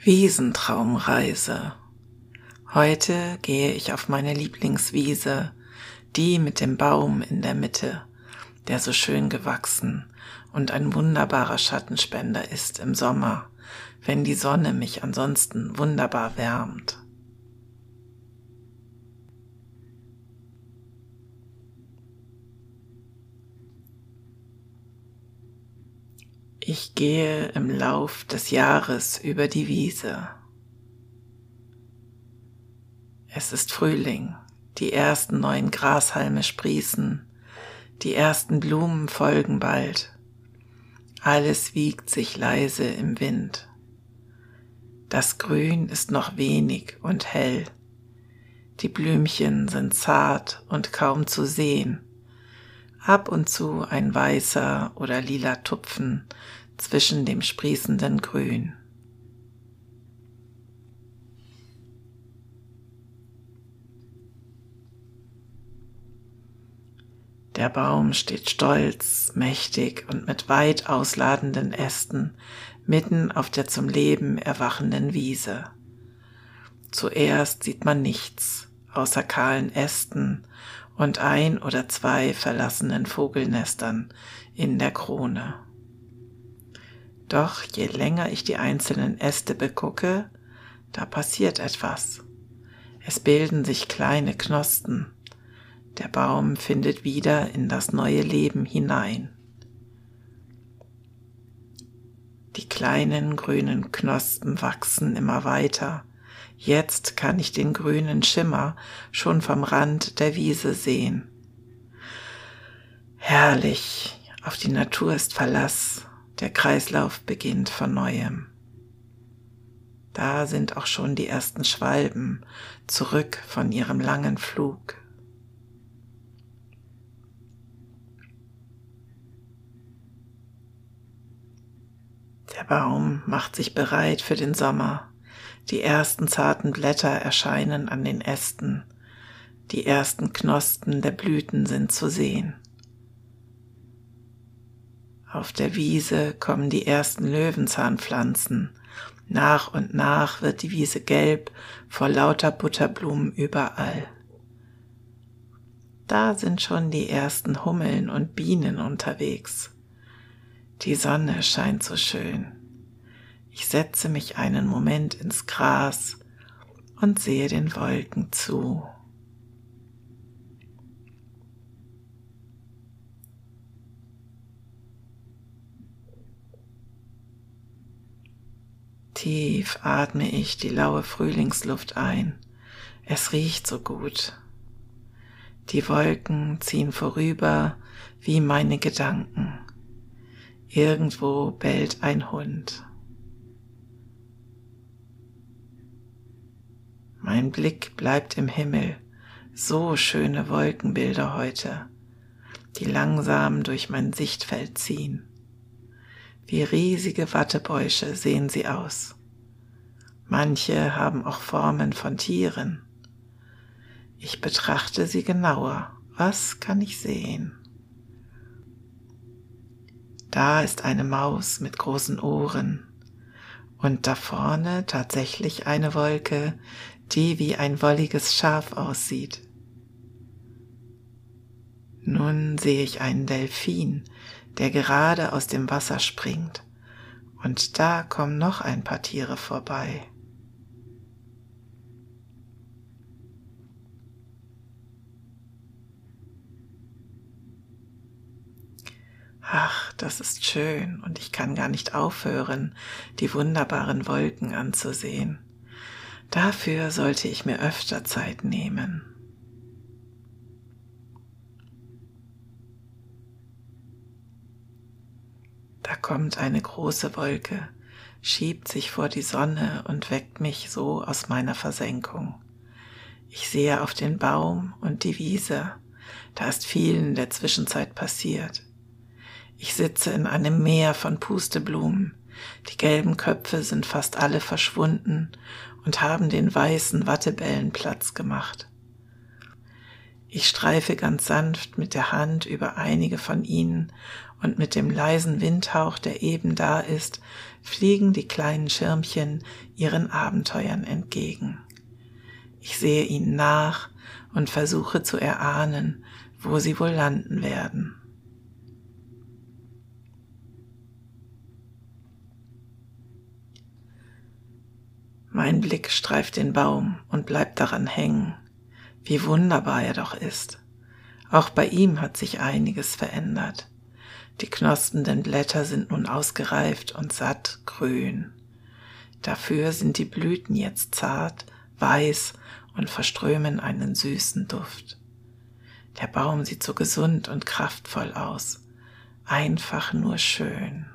Wiesentraumreise. Heute gehe ich auf meine Lieblingswiese, die mit dem Baum in der Mitte, der so schön gewachsen und ein wunderbarer Schattenspender ist im Sommer, wenn die Sonne mich ansonsten wunderbar wärmt. Ich gehe im Lauf des Jahres über die Wiese. Es ist Frühling, die ersten neuen Grashalme sprießen, die ersten Blumen folgen bald. Alles wiegt sich leise im Wind. Das Grün ist noch wenig und hell. Die Blümchen sind zart und kaum zu sehen ab und zu ein weißer oder lila Tupfen zwischen dem sprießenden Grün. Der Baum steht stolz, mächtig und mit weit ausladenden Ästen mitten auf der zum Leben erwachenden Wiese. Zuerst sieht man nichts außer kahlen Ästen und ein oder zwei verlassenen Vogelnestern in der Krone. Doch je länger ich die einzelnen Äste begucke, da passiert etwas. Es bilden sich kleine Knospen. Der Baum findet wieder in das neue Leben hinein. Die kleinen grünen Knospen wachsen immer weiter Jetzt kann ich den grünen Schimmer schon vom Rand der Wiese sehen. Herrlich, auf die Natur ist Verlass, der Kreislauf beginnt von neuem. Da sind auch schon die ersten Schwalben zurück von ihrem langen Flug. Der Baum macht sich bereit für den Sommer. Die ersten zarten Blätter erscheinen an den Ästen, die ersten Knospen der Blüten sind zu sehen. Auf der Wiese kommen die ersten Löwenzahnpflanzen. Nach und nach wird die Wiese gelb vor lauter Butterblumen überall. Da sind schon die ersten Hummeln und Bienen unterwegs. Die Sonne scheint so schön. Ich setze mich einen Moment ins Gras und sehe den Wolken zu. Tief atme ich die laue Frühlingsluft ein. Es riecht so gut. Die Wolken ziehen vorüber wie meine Gedanken. Irgendwo bellt ein Hund. Mein Blick bleibt im Himmel. So schöne Wolkenbilder heute, die langsam durch mein Sichtfeld ziehen. Wie riesige Wattebäusche sehen sie aus. Manche haben auch Formen von Tieren. Ich betrachte sie genauer. Was kann ich sehen? Da ist eine Maus mit großen Ohren und da vorne tatsächlich eine Wolke, die wie ein wolliges Schaf aussieht. Nun sehe ich einen Delfin, der gerade aus dem Wasser springt, und da kommen noch ein paar Tiere vorbei. Ach, das ist schön und ich kann gar nicht aufhören, die wunderbaren Wolken anzusehen. Dafür sollte ich mir öfter Zeit nehmen. Da kommt eine große Wolke, schiebt sich vor die Sonne und weckt mich so aus meiner Versenkung. Ich sehe auf den Baum und die Wiese, da ist viel in der Zwischenzeit passiert. Ich sitze in einem Meer von Pusteblumen, die gelben Köpfe sind fast alle verschwunden und haben den weißen Wattebällen Platz gemacht. Ich streife ganz sanft mit der Hand über einige von ihnen und mit dem leisen Windhauch, der eben da ist, fliegen die kleinen Schirmchen ihren Abenteuern entgegen. Ich sehe ihnen nach und versuche zu erahnen, wo sie wohl landen werden. Mein Blick streift den Baum und bleibt daran hängen. Wie wunderbar er doch ist. Auch bei ihm hat sich einiges verändert. Die knospenden Blätter sind nun ausgereift und satt grün. Dafür sind die Blüten jetzt zart, weiß und verströmen einen süßen Duft. Der Baum sieht so gesund und kraftvoll aus, einfach nur schön.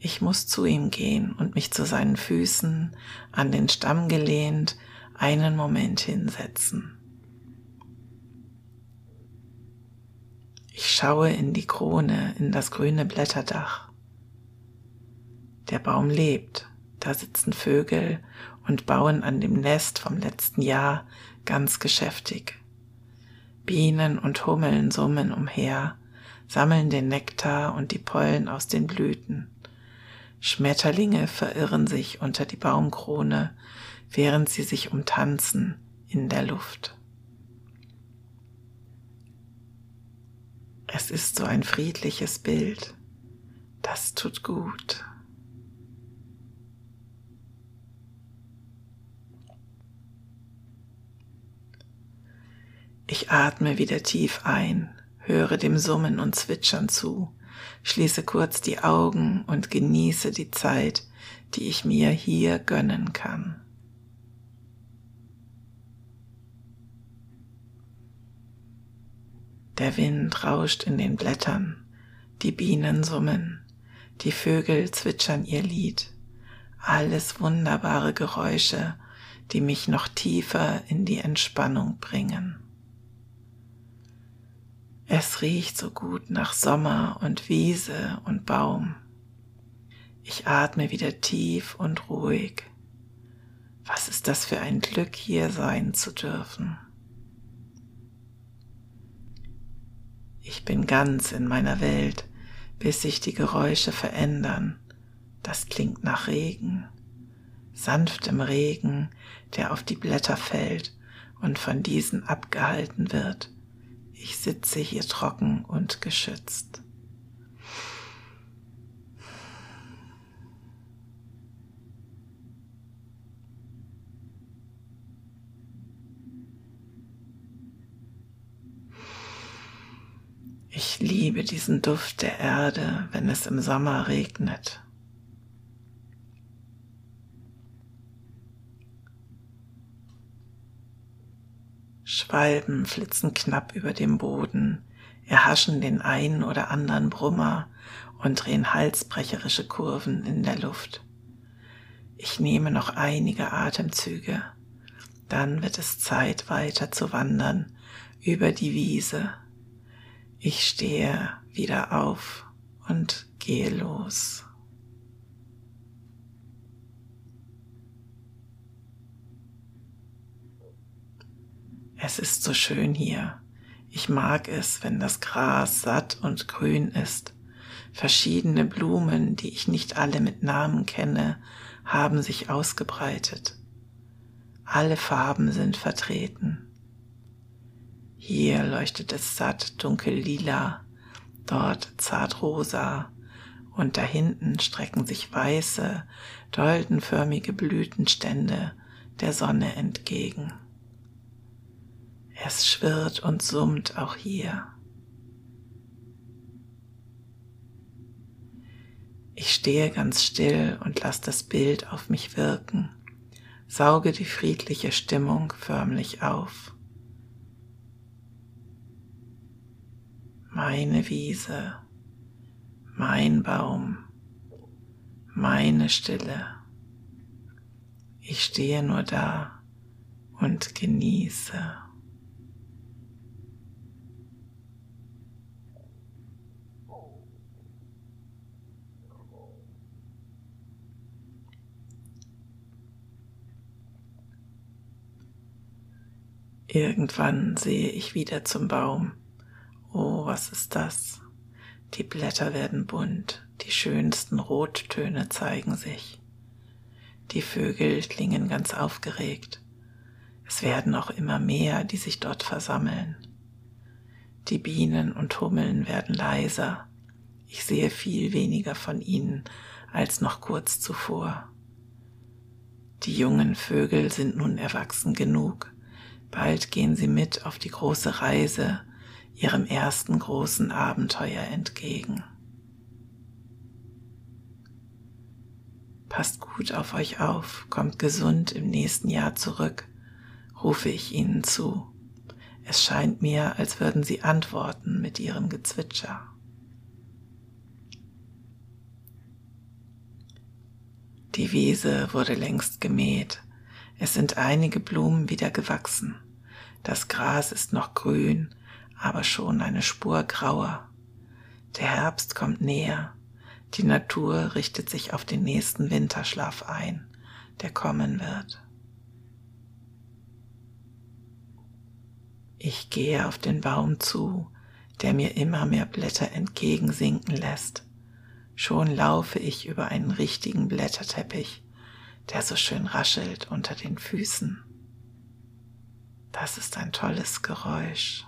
Ich muss zu ihm gehen und mich zu seinen Füßen an den Stamm gelehnt einen Moment hinsetzen. Ich schaue in die Krone, in das grüne Blätterdach. Der Baum lebt, da sitzen Vögel und bauen an dem Nest vom letzten Jahr ganz geschäftig. Bienen und Hummeln summen umher, sammeln den Nektar und die Pollen aus den Blüten. Schmetterlinge verirren sich unter die Baumkrone, während sie sich umtanzen in der Luft. Es ist so ein friedliches Bild. Das tut gut. Ich atme wieder tief ein, höre dem Summen und Zwitschern zu, schließe kurz die Augen und genieße die Zeit, die ich mir hier gönnen kann. Der Wind rauscht in den Blättern, die Bienen summen, die Vögel zwitschern ihr Lied, alles wunderbare Geräusche, die mich noch tiefer in die Entspannung bringen. Es riecht so gut nach Sommer und Wiese und Baum. Ich atme wieder tief und ruhig. Was ist das für ein Glück, hier sein zu dürfen. Ich bin ganz in meiner Welt, bis sich die Geräusche verändern. Das klingt nach Regen, sanftem Regen, der auf die Blätter fällt und von diesen abgehalten wird ich sitze hier trocken und geschützt. Ich liebe diesen Duft der Erde, wenn es im Sommer regnet. Schwalben flitzen knapp über dem Boden, erhaschen den einen oder anderen Brummer und drehen halsbrecherische Kurven in der Luft. Ich nehme noch einige Atemzüge, dann wird es Zeit weiter zu wandern über die Wiese. Ich stehe wieder auf und gehe los. Es ist so schön hier. Ich mag es, wenn das Gras satt und grün ist. Verschiedene Blumen, die ich nicht alle mit Namen kenne, haben sich ausgebreitet. Alle Farben sind vertreten. Hier leuchtet es satt dunkel lila, dort zart rosa, und dahinten strecken sich weiße, doldenförmige Blütenstände der Sonne entgegen. Es schwirrt und summt auch hier. Ich stehe ganz still und lasse das Bild auf mich wirken, sauge die friedliche Stimmung förmlich auf. Meine Wiese, mein Baum, meine Stille. Ich stehe nur da und genieße. Irgendwann sehe ich wieder zum Baum. Was ist das? Die Blätter werden bunt, die schönsten Rottöne zeigen sich. Die Vögel klingen ganz aufgeregt. Es werden auch immer mehr, die sich dort versammeln. Die Bienen und Hummeln werden leiser. Ich sehe viel weniger von ihnen als noch kurz zuvor. Die jungen Vögel sind nun erwachsen genug. Bald gehen sie mit auf die große Reise, ihrem ersten großen Abenteuer entgegen. Passt gut auf euch auf, kommt gesund im nächsten Jahr zurück, rufe ich ihnen zu. Es scheint mir, als würden sie antworten mit ihrem Gezwitscher. Die Wiese wurde längst gemäht. Es sind einige Blumen wieder gewachsen. Das Gras ist noch grün, aber schon eine Spur grauer. Der Herbst kommt näher. Die Natur richtet sich auf den nächsten Winterschlaf ein, der kommen wird. Ich gehe auf den Baum zu, der mir immer mehr Blätter entgegensinken lässt. Schon laufe ich über einen richtigen Blätterteppich, der so schön raschelt unter den Füßen. Das ist ein tolles Geräusch.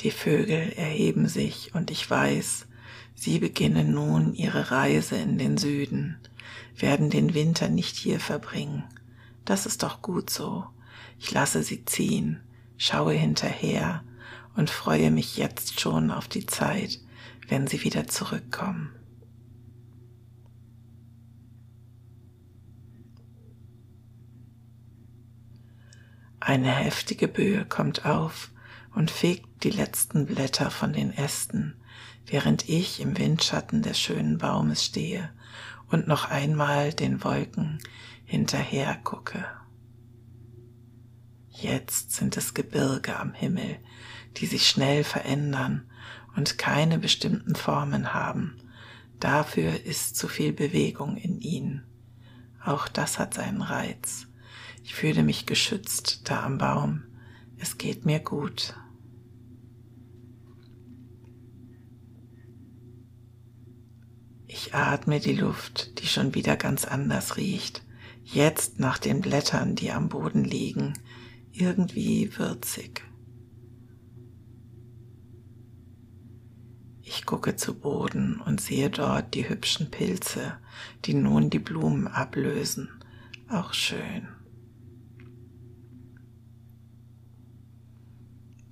Die Vögel erheben sich und ich weiß, sie beginnen nun ihre Reise in den Süden, werden den Winter nicht hier verbringen. Das ist doch gut so. Ich lasse sie ziehen, schaue hinterher und freue mich jetzt schon auf die Zeit, wenn sie wieder zurückkommen. Eine heftige Böe kommt auf und fegt die letzten Blätter von den Ästen, während ich im Windschatten des schönen Baumes stehe und noch einmal den Wolken hinterher gucke. Jetzt sind es Gebirge am Himmel, die sich schnell verändern und keine bestimmten Formen haben. Dafür ist zu viel Bewegung in ihnen. Auch das hat seinen Reiz. Ich fühle mich geschützt da am Baum. Es geht mir gut. Ich atme die Luft, die schon wieder ganz anders riecht. Jetzt nach den Blättern, die am Boden liegen, irgendwie würzig. Ich gucke zu Boden und sehe dort die hübschen Pilze, die nun die Blumen ablösen. Auch schön.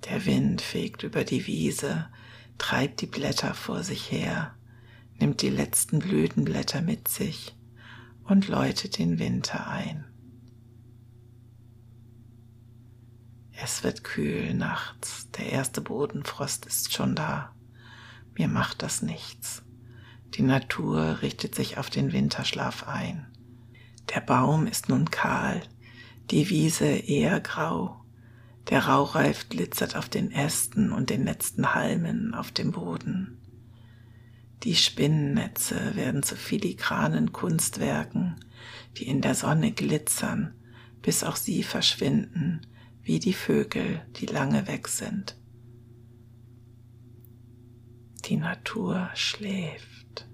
Der Wind fegt über die Wiese, treibt die Blätter vor sich her, nimmt die letzten Blütenblätter mit sich und läutet den Winter ein. Es wird kühl nachts, der erste Bodenfrost ist schon da. Mir macht das nichts. Die Natur richtet sich auf den Winterschlaf ein. Der Baum ist nun kahl, die Wiese eher grau, der Raureif glitzert auf den Ästen und den letzten Halmen auf dem Boden. Die Spinnennetze werden zu filigranen Kunstwerken, die in der Sonne glitzern, bis auch sie verschwinden, wie die Vögel, die lange weg sind. Die Natur schläft.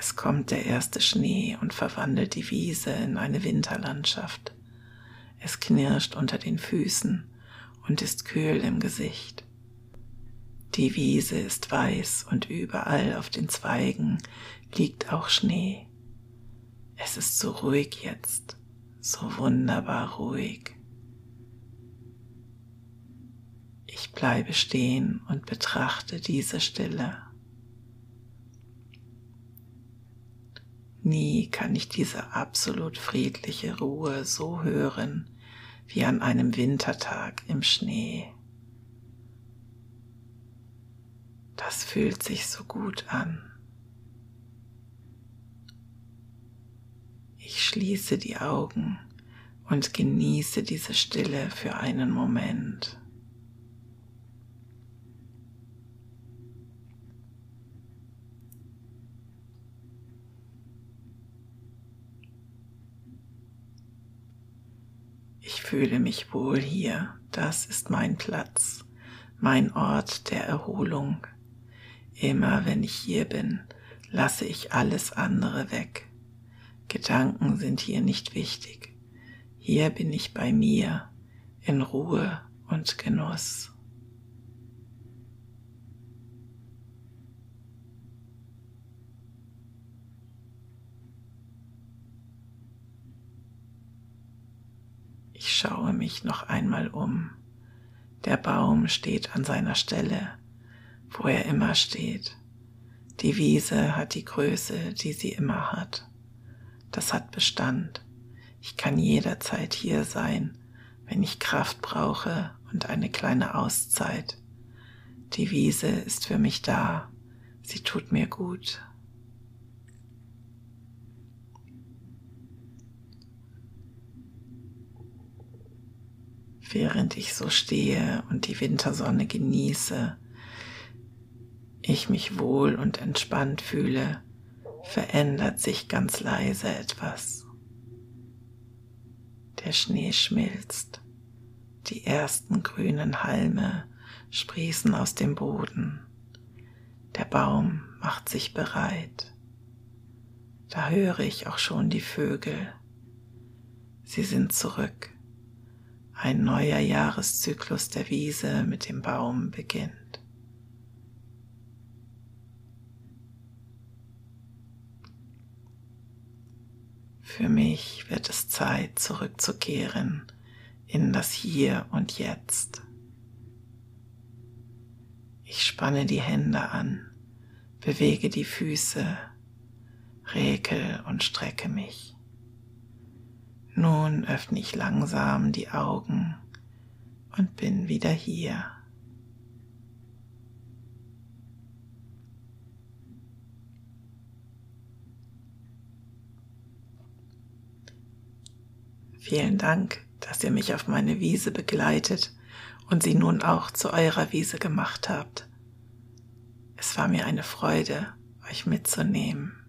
Es kommt der erste Schnee und verwandelt die Wiese in eine Winterlandschaft. Es knirscht unter den Füßen und ist kühl im Gesicht. Die Wiese ist weiß und überall auf den Zweigen liegt auch Schnee. Es ist so ruhig jetzt, so wunderbar ruhig. Ich bleibe stehen und betrachte diese Stille. Nie kann ich diese absolut friedliche Ruhe so hören wie an einem Wintertag im Schnee. Das fühlt sich so gut an. Ich schließe die Augen und genieße diese Stille für einen Moment. Ich fühle mich wohl hier, das ist mein Platz, mein Ort der Erholung. Immer wenn ich hier bin, lasse ich alles andere weg. Gedanken sind hier nicht wichtig. Hier bin ich bei mir, in Ruhe und Genuss. Ich schaue mich noch einmal um. Der Baum steht an seiner Stelle, wo er immer steht. Die Wiese hat die Größe, die sie immer hat. Das hat Bestand. Ich kann jederzeit hier sein, wenn ich Kraft brauche und eine kleine Auszeit. Die Wiese ist für mich da. Sie tut mir gut. Während ich so stehe und die Wintersonne genieße, ich mich wohl und entspannt fühle, verändert sich ganz leise etwas. Der Schnee schmilzt, die ersten grünen Halme sprießen aus dem Boden, der Baum macht sich bereit. Da höre ich auch schon die Vögel. Sie sind zurück ein neuer Jahreszyklus der Wiese mit dem Baum beginnt. Für mich wird es Zeit, zurückzukehren in das Hier und Jetzt. Ich spanne die Hände an, bewege die Füße, rekel und strecke mich. Nun öffne ich langsam die Augen und bin wieder hier. Vielen Dank, dass ihr mich auf meine Wiese begleitet und sie nun auch zu eurer Wiese gemacht habt. Es war mir eine Freude, euch mitzunehmen.